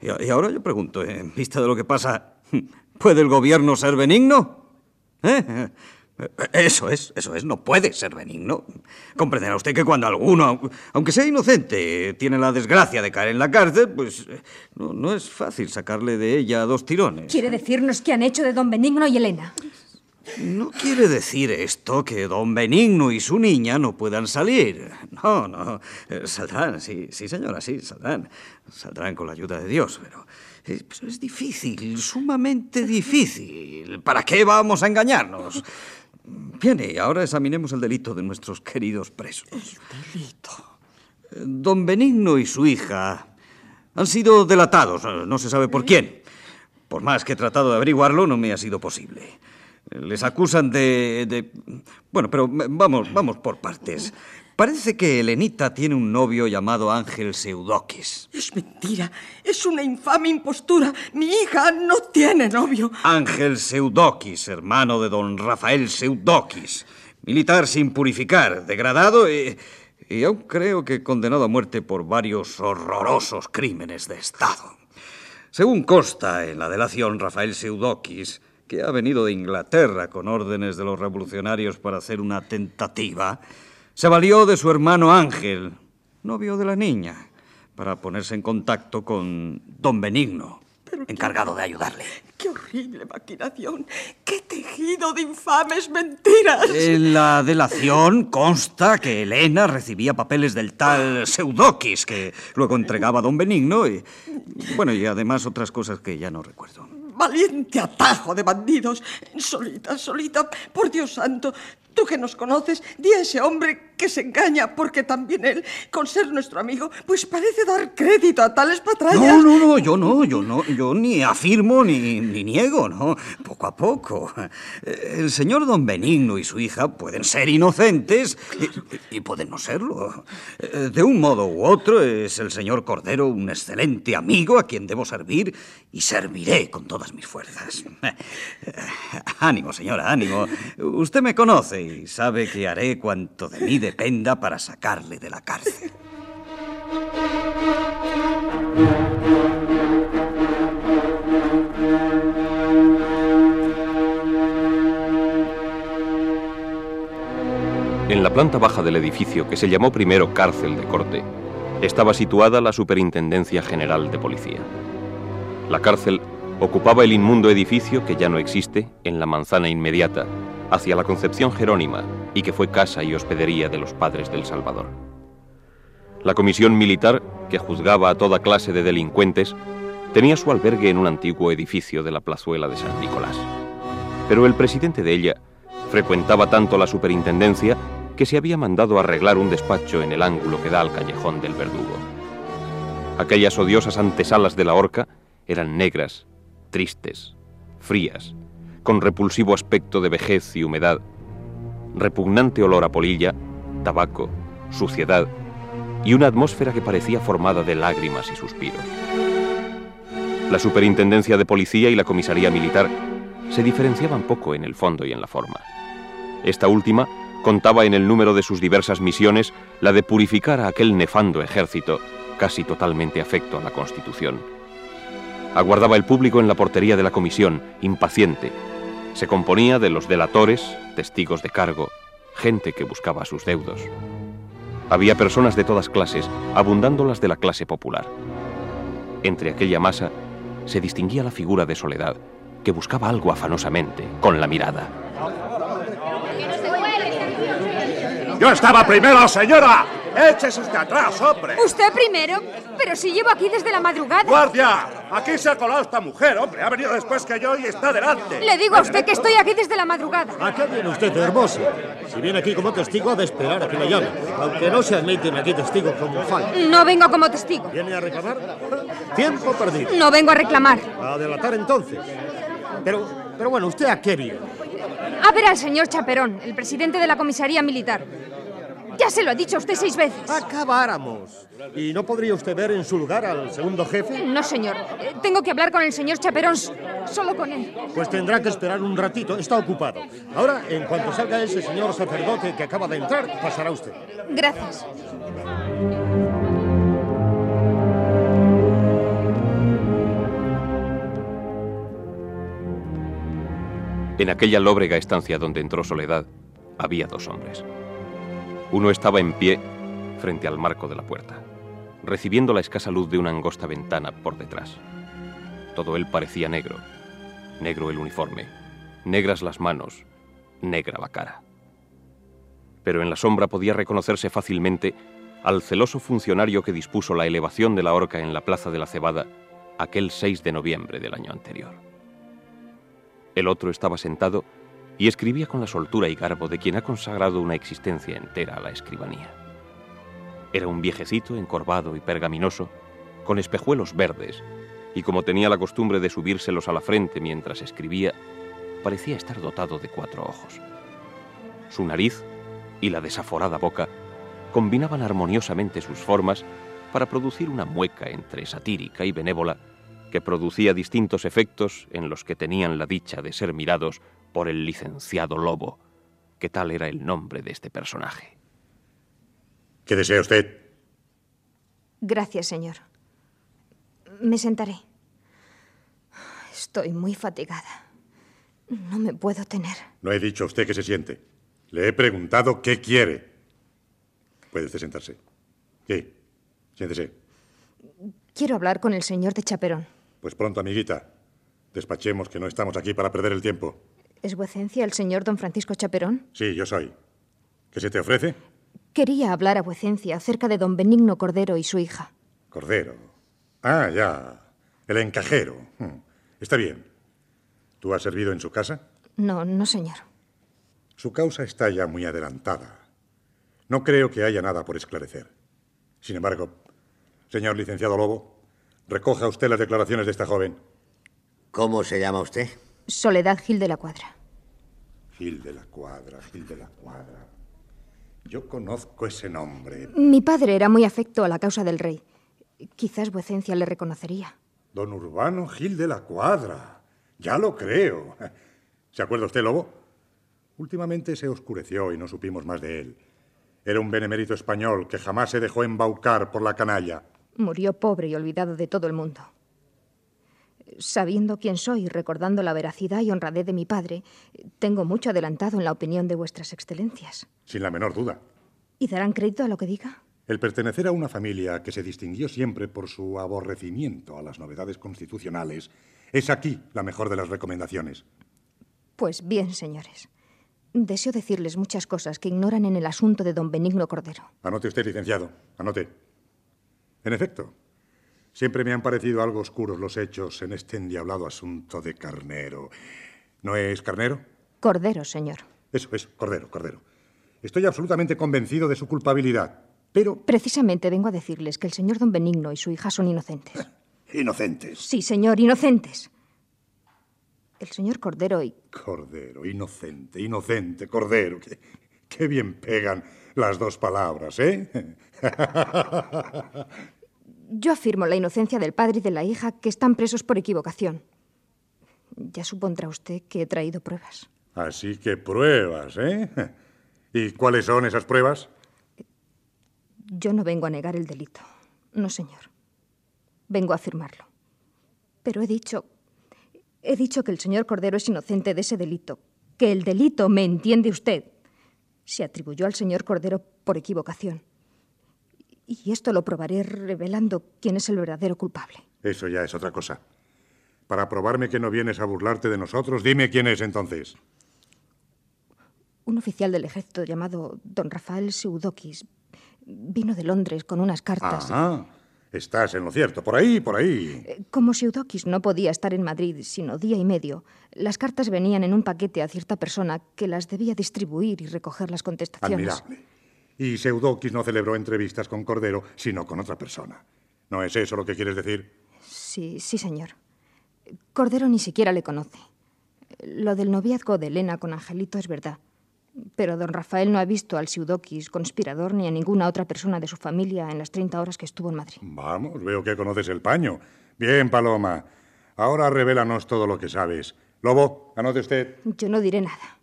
Y, ahora yo pregunto, en vista de lo que pasa, ¿puede el gobierno ser benigno? ¿Eh? Eso es, eso es, no puede ser benigno. Comprenderá usted que cuando alguno, aunque sea inocente, tiene la desgracia de caer en la cárcel, pues no, no es fácil sacarle de ella dos tirones. ¿Quiere decirnos qué han hecho de don Benigno y Elena? No quiere decir esto que don Benigno y su niña no puedan salir. No, no. eh, Saldrán, sí, sí, señora, sí, saldrán. Saldrán con la ayuda de Dios, pero eh, pero es difícil, sumamente difícil. ¿Para qué vamos a engañarnos? Bien, y ahora examinemos el delito de nuestros queridos presos. delito? Don Benigno y su hija han sido delatados, no se sabe por quién. Por más que he tratado de averiguarlo, no me ha sido posible. Les acusan de... de- Bueno, pero vamos, vamos por partes. Parece que Elenita tiene un novio llamado Ángel Seudokis. Es mentira. Es una infame impostura. Mi hija no tiene novio. Ángel Seudokis, hermano de don Rafael Seudokis. Militar sin purificar, degradado y, y aún creo que condenado a muerte por varios horrorosos crímenes de Estado. Según consta en la delación, Rafael Seudokis, que ha venido de Inglaterra con órdenes de los revolucionarios para hacer una tentativa, se valió de su hermano Ángel, novio de la niña, para ponerse en contacto con don Benigno, encargado de ayudarle. ¡Qué horrible maquinación! ¡Qué tejido de infames mentiras. En la delación consta que Elena recibía papeles del tal Seudokis, que luego entregaba a don Benigno, y, bueno, y además otras cosas que ya no recuerdo. Valiente atajo de bandidos. Solita, solita, por Dios santo, tú que nos conoces, di a ese hombre que se engaña porque también él, con ser nuestro amigo, pues parece dar crédito a tales patrañas. No, no, no, yo no, yo no, yo ni afirmo ni, ni niego, no, poco a poco. El señor don Benigno y su hija pueden ser inocentes y pueden no serlo. De un modo u otro es el señor Cordero un excelente amigo a quien debo servir y serviré con todas mis fuerzas. Ánimo, señora, ánimo. Usted me conoce y sabe que haré cuanto de mí dependa para sacarle de la cárcel. En la planta baja del edificio, que se llamó primero cárcel de corte, estaba situada la Superintendencia General de Policía. La cárcel ocupaba el inmundo edificio que ya no existe en la manzana inmediata, hacia la Concepción Jerónima, y que fue casa y hospedería de los padres del Salvador. La comisión militar, que juzgaba a toda clase de delincuentes, tenía su albergue en un antiguo edificio de la plazuela de San Nicolás. Pero el presidente de ella frecuentaba tanto la superintendencia que se había mandado arreglar un despacho en el ángulo que da al callejón del verdugo. Aquellas odiosas antesalas de la horca eran negras, tristes, frías, con repulsivo aspecto de vejez y humedad, repugnante olor a polilla, tabaco, suciedad y una atmósfera que parecía formada de lágrimas y suspiros. La superintendencia de policía y la comisaría militar se diferenciaban poco en el fondo y en la forma. Esta última contaba en el número de sus diversas misiones la de purificar a aquel nefando ejército, casi totalmente afecto a la Constitución. Aguardaba el público en la portería de la comisión, impaciente. Se componía de los delatores, testigos de cargo, gente que buscaba sus deudos. Había personas de todas clases, abundando las de la clase popular. Entre aquella masa se distinguía la figura de Soledad, que buscaba algo afanosamente, con la mirada. Yo estaba primero, señora. Échese usted atrás, hombre. ¿Usted primero? Pero si llevo aquí desde la madrugada. ¡Guardia! Aquí se ha colado esta mujer, hombre. Ha venido después que yo y está delante. Le digo a usted que estoy aquí desde la madrugada. ¿A qué viene usted, hermoso? Si viene aquí como testigo, ha de esperar a que le llame. Aunque no se admiten aquí testigos como faltan. No vengo como testigo. ¿Viene a reclamar? Tiempo perdido. No vengo a reclamar. A delatar entonces. Pero, pero bueno, ¿usted a qué viene? A ver al señor Chaperón, el presidente de la comisaría militar. Ya se lo ha dicho a usted seis veces. Acabáramos. ¿Y no podría usted ver en su lugar al segundo jefe? No, señor. Eh, Tengo que hablar con el señor Chaperón. Solo con él. Pues tendrá que esperar un ratito. Está ocupado. Ahora, en cuanto salga ese señor sacerdote que acaba de entrar, pasará usted. Gracias. En aquella lóbrega estancia donde entró Soledad, había dos hombres. Uno estaba en pie frente al marco de la puerta, recibiendo la escasa luz de una angosta ventana por detrás. Todo él parecía negro, negro el uniforme, negras las manos, negra la cara. Pero en la sombra podía reconocerse fácilmente al celoso funcionario que dispuso la elevación de la horca en la Plaza de la Cebada aquel 6 de noviembre del año anterior. El otro estaba sentado y escribía con la soltura y garbo de quien ha consagrado una existencia entera a la escribanía. Era un viejecito encorvado y pergaminoso, con espejuelos verdes, y como tenía la costumbre de subírselos a la frente mientras escribía, parecía estar dotado de cuatro ojos. Su nariz y la desaforada boca combinaban armoniosamente sus formas para producir una mueca entre satírica y benévola que producía distintos efectos en los que tenían la dicha de ser mirados por el licenciado Lobo, que tal era el nombre de este personaje. ¿Qué desea usted? Gracias, señor. Me sentaré. Estoy muy fatigada. No me puedo tener. No he dicho a usted que se siente. Le he preguntado qué quiere. Puede usted sentarse. Sí, siéntese. Quiero hablar con el señor de Chaperón. Pues pronto, amiguita. Despachemos que no estamos aquí para perder el tiempo. ¿Es vuecencia el señor don Francisco Chaperón? Sí, yo soy. ¿Qué se te ofrece? Quería hablar a vuecencia acerca de don Benigno Cordero y su hija. Cordero. Ah, ya. El encajero. Hmm. Está bien. ¿Tú has servido en su casa? No, no, señor. Su causa está ya muy adelantada. No creo que haya nada por esclarecer. Sin embargo, señor licenciado Lobo, recoja usted las declaraciones de esta joven. ¿Cómo se llama usted? Soledad Gil de la Cuadra. Gil de la Cuadra, Gil de la Cuadra. Yo conozco ese nombre. Mi padre era muy afecto a la causa del rey. Quizás vuecencia le reconocería. Don Urbano Gil de la Cuadra. Ya lo creo. ¿Se acuerda usted, Lobo? Últimamente se oscureció y no supimos más de él. Era un benemérito español que jamás se dejó embaucar por la canalla. Murió pobre y olvidado de todo el mundo. Sabiendo quién soy y recordando la veracidad y honradez de mi padre, tengo mucho adelantado en la opinión de vuestras excelencias. Sin la menor duda. ¿Y darán crédito a lo que diga? El pertenecer a una familia que se distinguió siempre por su aborrecimiento a las novedades constitucionales es aquí la mejor de las recomendaciones. Pues bien, señores. Deseo decirles muchas cosas que ignoran en el asunto de don Benigno Cordero. Anote usted, licenciado. Anote. En efecto, siempre me han parecido algo oscuros los hechos en este endiablado asunto de Carnero. ¿No es Carnero? Cordero, señor. Eso, es, Cordero, Cordero. Estoy absolutamente convencido de su culpabilidad, pero... Precisamente vengo a decirles que el señor don Benigno y su hija son inocentes. Inocentes. Sí, señor, inocentes. El señor Cordero y... Cordero, inocente, inocente, Cordero. Qué, qué bien pegan las dos palabras, ¿eh? Yo afirmo la inocencia del padre y de la hija que están presos por equivocación. Ya supondrá usted que he traído pruebas. Así que pruebas, ¿eh? ¿Y cuáles son esas pruebas? Yo no vengo a negar el delito. No, señor. Vengo a afirmarlo. Pero he dicho... He dicho que el señor Cordero es inocente de ese delito. Que el delito, me entiende usted, se atribuyó al señor Cordero por equivocación. Y esto lo probaré revelando quién es el verdadero culpable. Eso ya es otra cosa. Para probarme que no vienes a burlarte de nosotros, dime quién es entonces. Un oficial del ejército llamado don Rafael Seudokis vino de Londres con unas cartas. Ajá. Estás en lo cierto. Por ahí, por ahí. Eh, Como Seudokis no podía estar en Madrid sino día y medio, las cartas venían en un paquete a cierta persona que las debía distribuir y recoger las contestaciones. Admirable. Y Seudokis no celebró entrevistas con Cordero, sino con otra persona. ¿No es eso lo que quieres decir? Sí, sí, señor. Cordero ni siquiera le conoce. Lo del noviazgo de Elena con Angelito es verdad. Pero don Rafael no ha visto al Siudokis conspirador ni a ninguna otra persona de su familia en las 30 horas que estuvo en Madrid. Vamos, veo que conoces el paño. Bien, Paloma. Ahora revélanos todo lo que sabes. Lobo, anote usted. Yo no diré nada.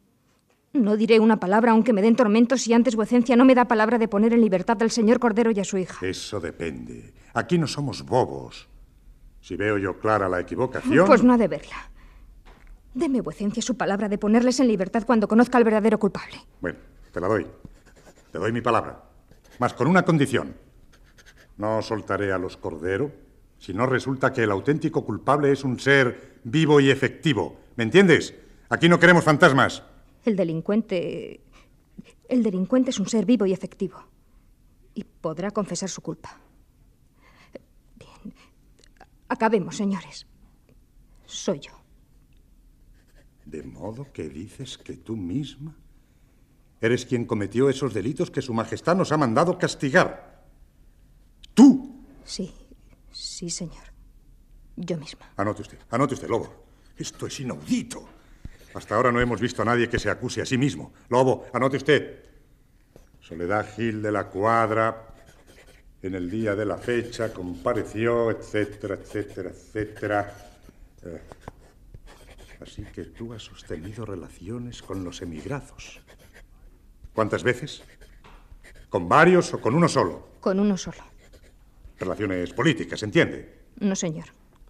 No diré una palabra aunque me den tormentos si antes vuecencia no me da palabra de poner en libertad al señor Cordero y a su hija. Eso depende. Aquí no somos bobos. Si veo yo clara la equivocación... Pues no ha de verla. Deme vuecencia su palabra de ponerles en libertad cuando conozca al verdadero culpable. Bueno, te la doy. Te doy mi palabra. Mas con una condición. No soltaré a los Cordero si no resulta que el auténtico culpable es un ser vivo y efectivo. ¿Me entiendes? Aquí no queremos fantasmas. El delincuente. El delincuente es un ser vivo y efectivo. Y podrá confesar su culpa. Bien. Acabemos, señores. Soy yo. De modo que dices que tú misma eres quien cometió esos delitos que Su Majestad nos ha mandado castigar. ¿Tú? Sí, sí, señor. Yo misma. Anote usted, anote usted, Lobo. Esto es inaudito. Hasta ahora no hemos visto a nadie que se acuse a sí mismo. Lobo, anote usted. Soledad Gil de la Cuadra, en el día de la fecha, compareció, etcétera, etcétera, etcétera. Eh, así que tú has sostenido relaciones con los emigrados. ¿Cuántas veces? ¿Con varios o con uno solo? Con uno solo. Relaciones políticas, ¿entiende? No, señor.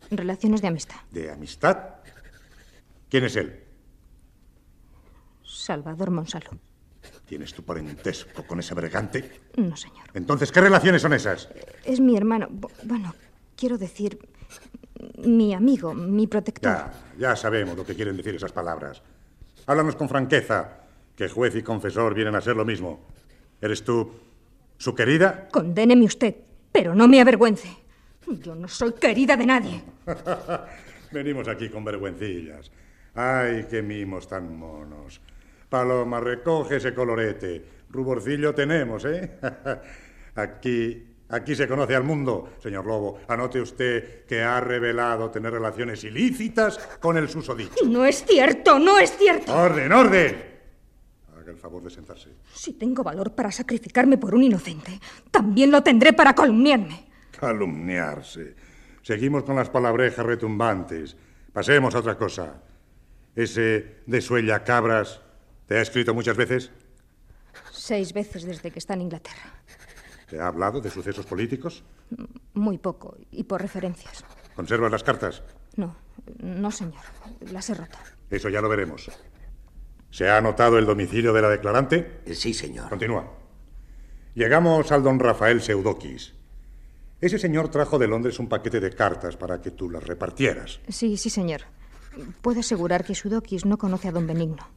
Relaciones de amistad. ¿De amistad? ¿Quién es él? Salvador Monsalud. ¿Tienes tu parentesco con ese bregante? No, señor. Entonces, ¿qué relaciones son esas? Es mi hermano. Bu- Bueno, quiero decir, mi amigo, mi protector. Ya, ya sabemos lo que quieren decir esas palabras. Háblanos con franqueza, que juez y confesor vienen a ser lo mismo. ¿Eres tú su querida? Condéneme usted, pero no me avergüence. Yo no soy querida de nadie. Venimos aquí con vergüencillas. Ay, qué mimos tan monos. Paloma, recoge ese colorete. Ruborcillo tenemos, ¿eh? Aquí, aquí se conoce al mundo, señor Lobo. Anote usted que ha revelado tener relaciones ilícitas con el susodicho. No es cierto, no es cierto. ¡Orden, orden! Haga el favor de sentarse. Si tengo valor para sacrificarme por un inocente, también lo tendré para calumniarme. Calumniarse. Seguimos con las palabrejas retumbantes. Pasemos a otra cosa. Ese de Suella Cabras, ¿te ha escrito muchas veces? Seis veces desde que está en Inglaterra. ¿Te ha hablado de sucesos políticos? Muy poco, y por referencias. ¿Conservas las cartas? No, no, señor. Las he roto. Eso ya lo veremos. ¿Se ha anotado el domicilio de la declarante? Sí, señor. Continúa. Llegamos al don Rafael Seudokis. Ese señor trajo de Londres un paquete de cartas para que tú las repartieras. Sí, sí, señor. Puedo asegurar que Sudokis no conoce a don Benigno.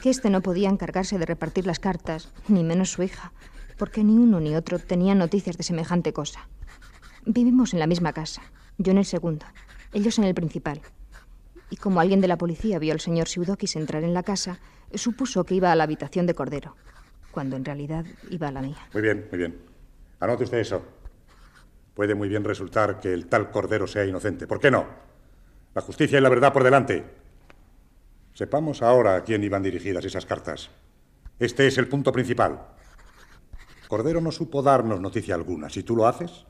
Que éste no podía encargarse de repartir las cartas, ni menos su hija, porque ni uno ni otro tenían noticias de semejante cosa. Vivimos en la misma casa, yo en el segundo, ellos en el principal. Y como alguien de la policía vio al señor Siudokis entrar en la casa, supuso que iba a la habitación de Cordero, cuando en realidad iba a la mía. Muy bien, muy bien. Anote usted eso. Puede muy bien resultar que el tal Cordero sea inocente. ¿Por qué no? La justicia y la verdad por delante. Sepamos ahora a quién iban dirigidas esas cartas. Este es el punto principal. Cordero no supo darnos noticia alguna. Si tú lo haces,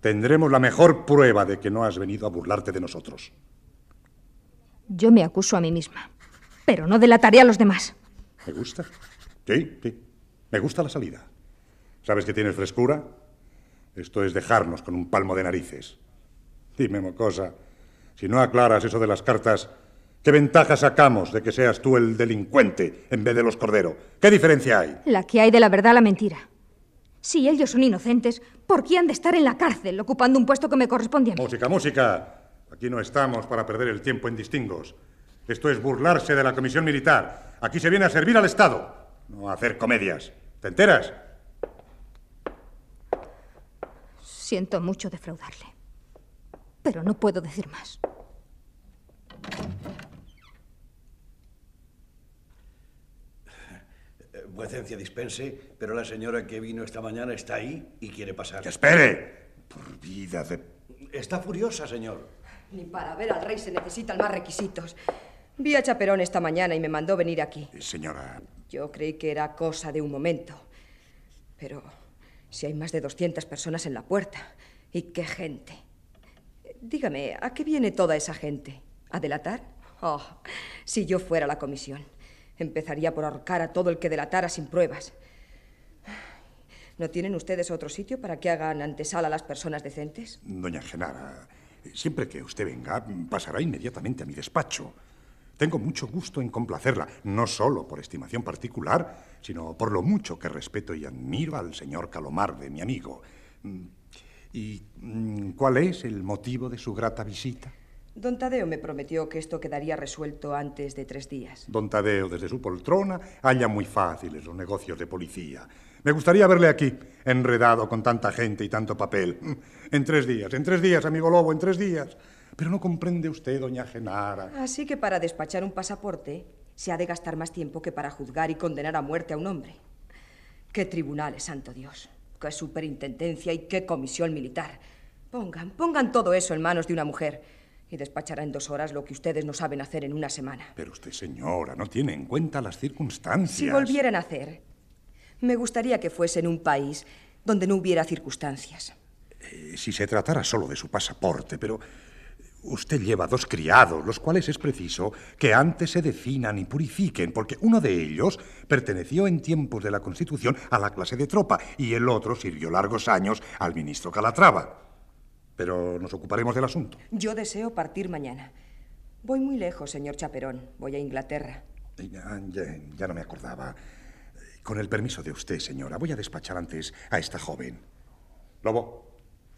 tendremos la mejor prueba de que no has venido a burlarte de nosotros. Yo me acuso a mí misma, pero no delataré a los demás. ¿Me gusta? Sí, sí. Me gusta la salida. ¿Sabes que tienes frescura? Esto es dejarnos con un palmo de narices. Dime, mocosa, si no aclaras eso de las cartas, ¿qué ventaja sacamos de que seas tú el delincuente en vez de los Cordero? ¿Qué diferencia hay? La que hay de la verdad a la mentira. Si ellos son inocentes, ¿por qué han de estar en la cárcel ocupando un puesto que me corresponde a mí? Música, música. Aquí no estamos para perder el tiempo en distingos. Esto es burlarse de la comisión militar. Aquí se viene a servir al Estado, no a hacer comedias. ¿Te enteras? Siento mucho defraudarle, pero no puedo decir más. Eh, Vuecencia dispense, pero la señora que vino esta mañana está ahí y quiere pasar. ¡Que espere! Por vida de... Está furiosa, señor. Ni para ver al rey se necesitan más requisitos. Vi a Chaperón esta mañana y me mandó venir aquí. Señora, Yo creí que era cosa de un momento. Pero si hay más de 200 personas en la puerta. ¿Y qué gente? Dígame, ¿a qué viene toda esa gente? ¿A delatar? Oh, si yo fuera la comisión, empezaría por ahorcar a todo el que delatara sin pruebas. ¿No tienen ustedes otro sitio para que hagan antesala a las personas decentes? doña Genara, siempre que usted venga, pasará inmediatamente a mi despacho. Tengo mucho gusto en complacerla, no solo por estimación particular, sino por lo mucho que respeto y admiro al señor Calomarde, mi amigo. ¿Y cuál es el motivo de su grata visita? Don Tadeo me prometió que esto quedaría resuelto antes de tres días. Don Tadeo, desde su poltrona, halla muy fáciles los negocios de policía. Me gustaría verle aquí, enredado con tanta gente y tanto papel. En tres días, en tres días, amigo Lobo, en tres días. Pero no comprende usted, doña Genara. Así que para despachar un pasaporte se ha de gastar más tiempo que para juzgar y condenar a muerte a un hombre. ¿Qué tribunales, santo Dios? ¿Qué superintendencia y qué comisión militar? Pongan, pongan todo eso en manos de una mujer y despachará en dos horas lo que ustedes no saben hacer en una semana. Pero usted, señora, no tiene en cuenta las circunstancias. Si volvieran a hacer, me gustaría que fuese en un país donde no hubiera circunstancias. Eh, si se tratara solo de su pasaporte, pero usted lleva dos criados, los cuales es preciso que antes se definan y purifiquen, porque uno de ellos perteneció en tiempos de la Constitución a la clase de tropa y el otro sirvió largos años al ministro Calatrava. Pero nos ocuparemos del asunto. Yo deseo partir mañana. Voy muy lejos, señor Chaperón. Voy a Inglaterra. Eh, Ya, ya- ya no me acordaba. Eh, Con el permiso de usted, señora, voy a despachar antes a esta joven. Lobo,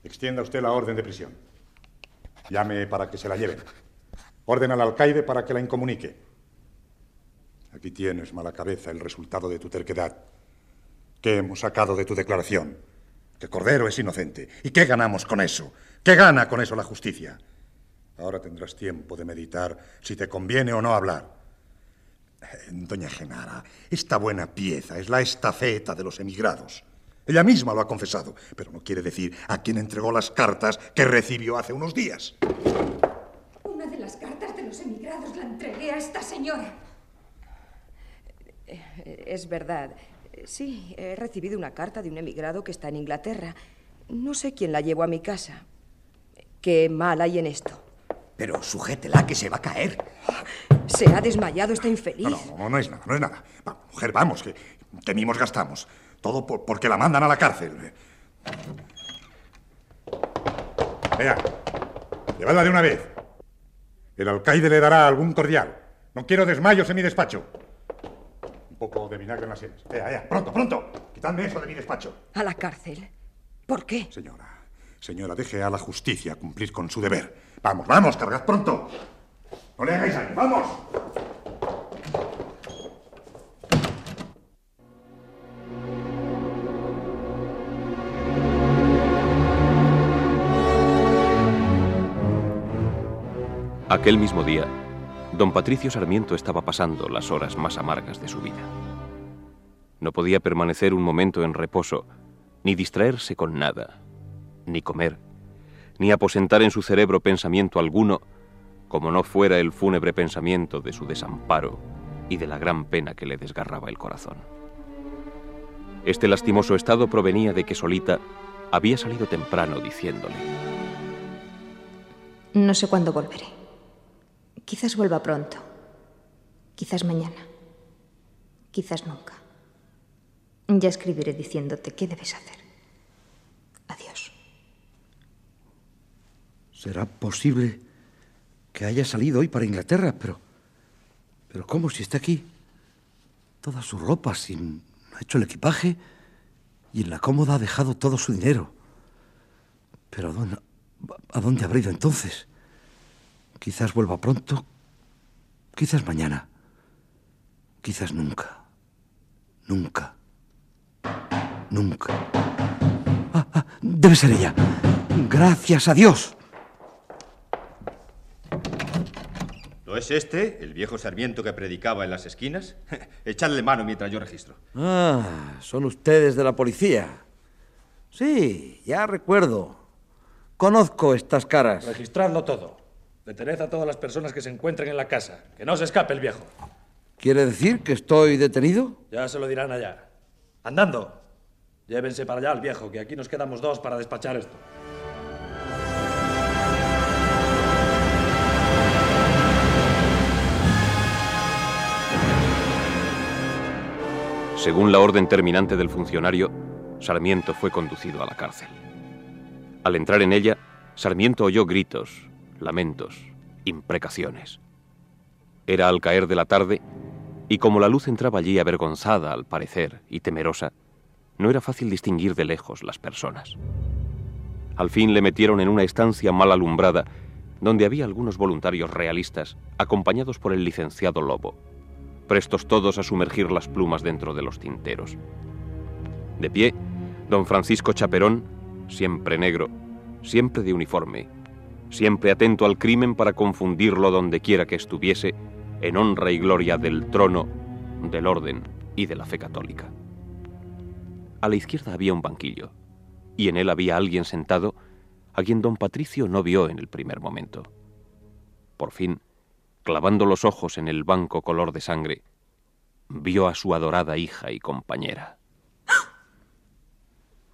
extienda usted la orden de prisión. Llame para que se la lleven. Orden al alcaide para que la incomunique. Aquí tienes, mala cabeza, el resultado de tu terquedad. ¿Qué hemos sacado de tu declaración? Que Cordero es inocente. ¿Y qué ganamos con eso? ¿Qué gana con eso la justicia? Ahora tendrás tiempo de meditar si te conviene o no hablar. Eh, doña Genara, esta buena pieza es la estafeta de los emigrados. Ella misma lo ha confesado, pero no quiere decir a quién entregó las cartas que recibió hace unos días. Una de las cartas de los emigrados la entregué a esta señora. Eh, es verdad. Sí, he recibido una carta de un emigrado que está en Inglaterra. No sé quién la llevó a mi casa. Qué mal hay en esto. Pero sujétela, que se va a caer. Se ha desmayado esta infeliz. No, no, no, es nada, no es nada. mujer, vamos, que, que mimos gastamos. Todo porque la mandan a la cárcel. Vea, llevadla de una vez. El alcaide le dará algún cordial. No quiero desmayos en mi despacho. Un poco de vinagre en las sienes. Vea, vea, pronto, pronto. Quitadme eso de mi despacho. ¿A la cárcel? ¿Por qué? Señora, señora, deje a la justicia cumplir con su deber. Vamos, vamos, cargad pronto. No le hagáis daño, vamos. Aquel mismo día, don Patricio Sarmiento estaba pasando las horas más amargas de su vida. No podía permanecer un momento en reposo, ni distraerse con nada, ni comer, ni aposentar en su cerebro pensamiento alguno, como no fuera el fúnebre pensamiento de su desamparo y de la gran pena que le desgarraba el corazón. Este lastimoso estado provenía de que Solita había salido temprano diciéndole, No sé cuándo volveré. Quizás vuelva pronto. Quizás mañana. Quizás nunca. Ya escribiré diciéndote qué debes hacer. Adiós. ¿Será posible que haya salido hoy para Inglaterra? Pero. Pero ¿cómo si está aquí? Toda su ropa, sin. ha hecho el equipaje y en la cómoda ha dejado todo su dinero. Pero ¿a dónde, ¿a dónde habrá ido entonces? Quizás vuelva pronto, quizás mañana, quizás nunca, nunca, nunca. Ah, ah, debe ser ella. Gracias a Dios. ¿No es este, el viejo sarmiento que predicaba en las esquinas? Echadle mano mientras yo registro. Ah, son ustedes de la policía. Sí, ya recuerdo. Conozco estas caras. Registradlo todo. Detened a todas las personas que se encuentren en la casa. Que no se escape el viejo. ¿Quiere decir que estoy detenido? Ya se lo dirán allá. Andando. Llévense para allá al viejo, que aquí nos quedamos dos para despachar esto. Según la orden terminante del funcionario, Sarmiento fue conducido a la cárcel. Al entrar en ella, Sarmiento oyó gritos, lamentos, imprecaciones. Era al caer de la tarde, y como la luz entraba allí avergonzada al parecer y temerosa, no era fácil distinguir de lejos las personas. Al fin le metieron en una estancia mal alumbrada, donde había algunos voluntarios realistas, acompañados por el licenciado Lobo prestos todos a sumergir las plumas dentro de los tinteros. De pie, don Francisco Chaperón, siempre negro, siempre de uniforme, siempre atento al crimen para confundirlo donde quiera que estuviese, en honra y gloria del trono, del orden y de la fe católica. A la izquierda había un banquillo, y en él había alguien sentado a quien don Patricio no vio en el primer momento. Por fin, clavando los ojos en el banco color de sangre, vio a su adorada hija y compañera.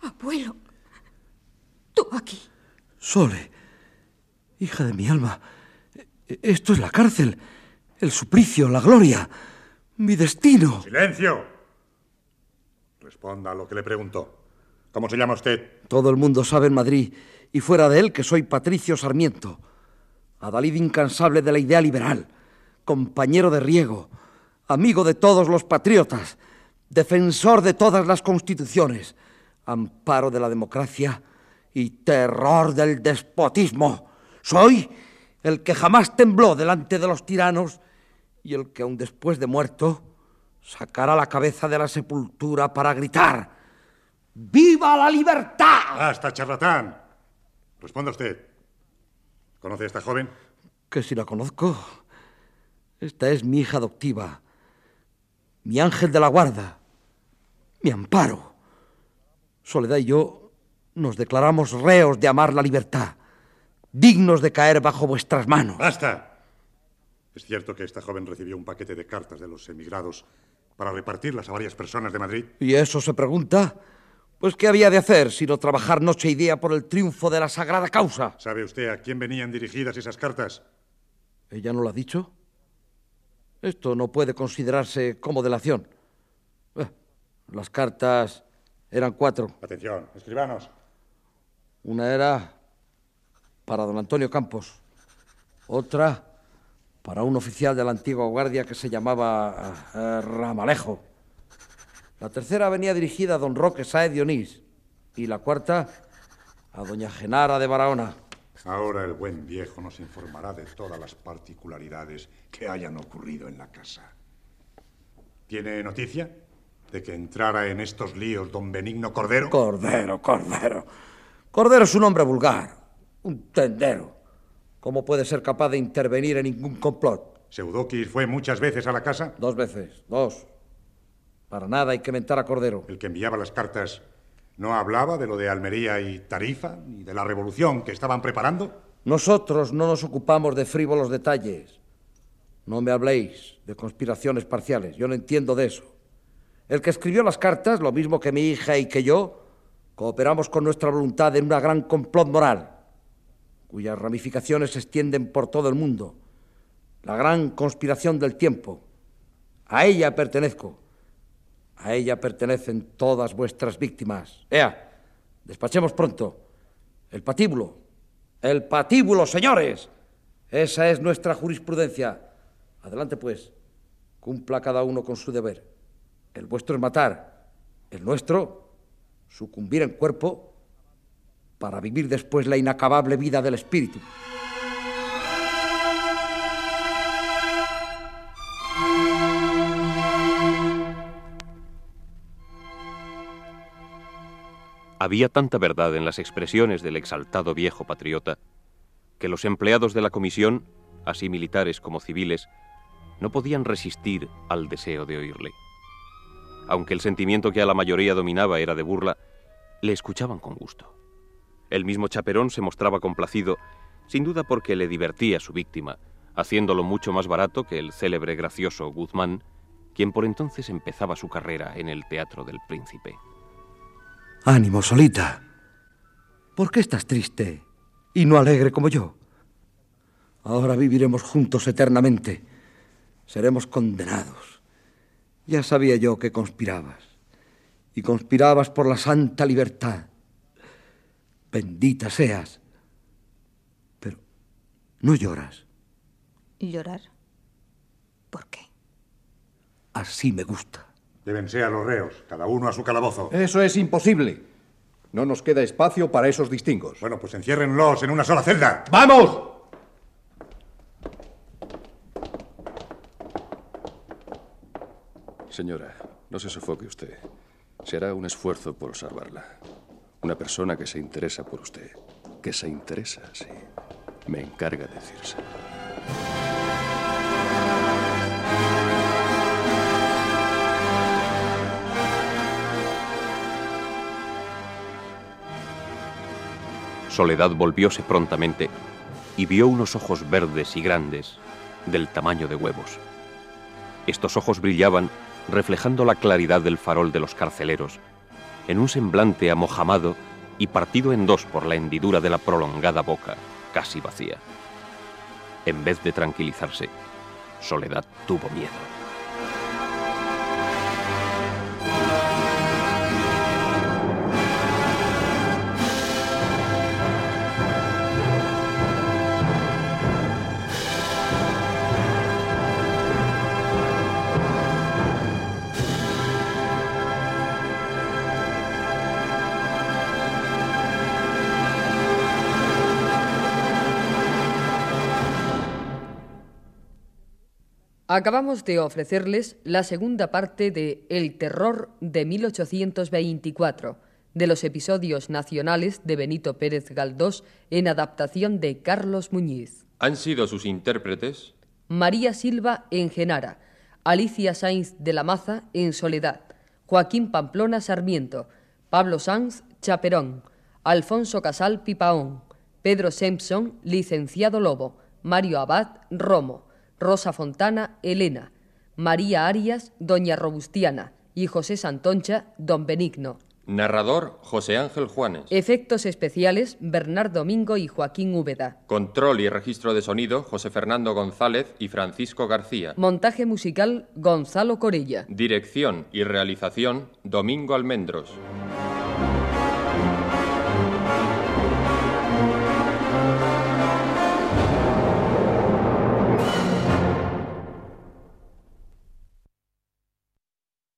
Abuelo, tú aquí. Sole, hija de mi alma, esto es la cárcel, el suplicio, la gloria, mi destino. ¡Silencio! Responda a lo que le preguntó. ¿Cómo se llama usted? Todo el mundo sabe en Madrid y fuera de él que soy Patricio Sarmiento adalid incansable de la idea liberal, compañero de riego, amigo de todos los patriotas, defensor de todas las constituciones, amparo de la democracia y terror del despotismo. Soy el que jamás tembló delante de los tiranos y el que aun después de muerto sacará la cabeza de la sepultura para gritar ¡Viva la libertad! Basta, charlatán. Responda usted. ¿Conoce a esta joven? Que si la conozco. Esta es mi hija adoptiva, mi ángel de la guarda, mi amparo. Soledad y yo nos declaramos reos de amar la libertad, dignos de caer bajo vuestras manos. ¡Basta! Es cierto que esta joven recibió un paquete de cartas de los emigrados para repartirlas a varias personas de Madrid. ¿Y eso se pregunta? Pues ¿qué había de hacer sino trabajar noche y día por el triunfo de la sagrada causa? ¿Sabe usted a quién venían dirigidas esas cartas? ¿Ella no lo ha dicho? Esto no puede considerarse como delación. Eh, las cartas eran cuatro. Atención, escribanos. Una era para don Antonio Campos, otra para un oficial de la antigua guardia que se llamaba eh, Ramalejo. La tercera venía dirigida a don Roque Saez Dionís y la cuarta a doña Genara de Barahona. Ahora el buen viejo nos informará de todas las particularidades que hayan ocurrido en la casa. ¿Tiene noticia de que entrara en estos líos don Benigno Cordero? Cordero, Cordero. Cordero es un hombre vulgar, un tendero. ¿Cómo puede ser capaz de intervenir en ningún complot? ¿Seudokis fue muchas veces a la casa? Dos veces, dos. Para nada hay que mentar a Cordero. El que enviaba las cartas no hablaba de lo de Almería y Tarifa, ni de la revolución que estaban preparando. Nosotros no nos ocupamos de frívolos detalles. No me habléis de conspiraciones parciales. Yo no entiendo de eso. El que escribió las cartas, lo mismo que mi hija y que yo, cooperamos con nuestra voluntad en una gran complot moral, cuyas ramificaciones se extienden por todo el mundo. La gran conspiración del tiempo. A ella pertenezco. A ella pertenecen todas vuestras víctimas. Ea, despachemos pronto. El patíbulo. El patíbulo, señores. Esa es nuestra jurisprudencia. Adelante, pues. Cumpla cada uno con su deber. El vuestro es matar. El nuestro, sucumbir en cuerpo para vivir después la inacabable vida del espíritu. Había tanta verdad en las expresiones del exaltado viejo patriota que los empleados de la comisión, así militares como civiles, no podían resistir al deseo de oírle. Aunque el sentimiento que a la mayoría dominaba era de burla, le escuchaban con gusto. El mismo Chaperón se mostraba complacido, sin duda porque le divertía su víctima, haciéndolo mucho más barato que el célebre gracioso Guzmán, quien por entonces empezaba su carrera en el Teatro del Príncipe. Ánimo, Solita. ¿Por qué estás triste y no alegre como yo? Ahora viviremos juntos eternamente. Seremos condenados. Ya sabía yo que conspirabas. Y conspirabas por la santa libertad. Bendita seas. Pero no lloras. ¿Llorar? ¿Por qué? Así me gusta. Llévense a los reos, cada uno a su calabozo. Eso es imposible. No nos queda espacio para esos distingos. Bueno, pues enciérrenlos en una sola celda. ¡Vamos! Señora, no se sofoque usted. Se hará un esfuerzo por salvarla. Una persona que se interesa por usted. Que se interesa, sí. Me encarga decirse. Soledad volvióse prontamente y vio unos ojos verdes y grandes, del tamaño de huevos. Estos ojos brillaban reflejando la claridad del farol de los carceleros, en un semblante amojamado y partido en dos por la hendidura de la prolongada boca, casi vacía. En vez de tranquilizarse, Soledad tuvo miedo. Acabamos de ofrecerles la segunda parte de El terror de 1824, de los episodios nacionales de Benito Pérez Galdós en adaptación de Carlos Muñiz. Han sido sus intérpretes María Silva en Genara, Alicia Sainz de la Maza en Soledad, Joaquín Pamplona Sarmiento, Pablo Sanz Chaperón, Alfonso Casal Pipaón, Pedro Simpson Licenciado Lobo, Mario Abad Romo, Rosa Fontana Elena, María Arias Doña Robustiana y José Santoncha Don Benigno. Narrador José Ángel Juanes. Efectos especiales Bernardo Domingo y Joaquín Úbeda. Control y registro de sonido José Fernando González y Francisco García. Montaje musical Gonzalo Corella. Dirección y realización Domingo Almendros.